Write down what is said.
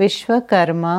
Vishwakarma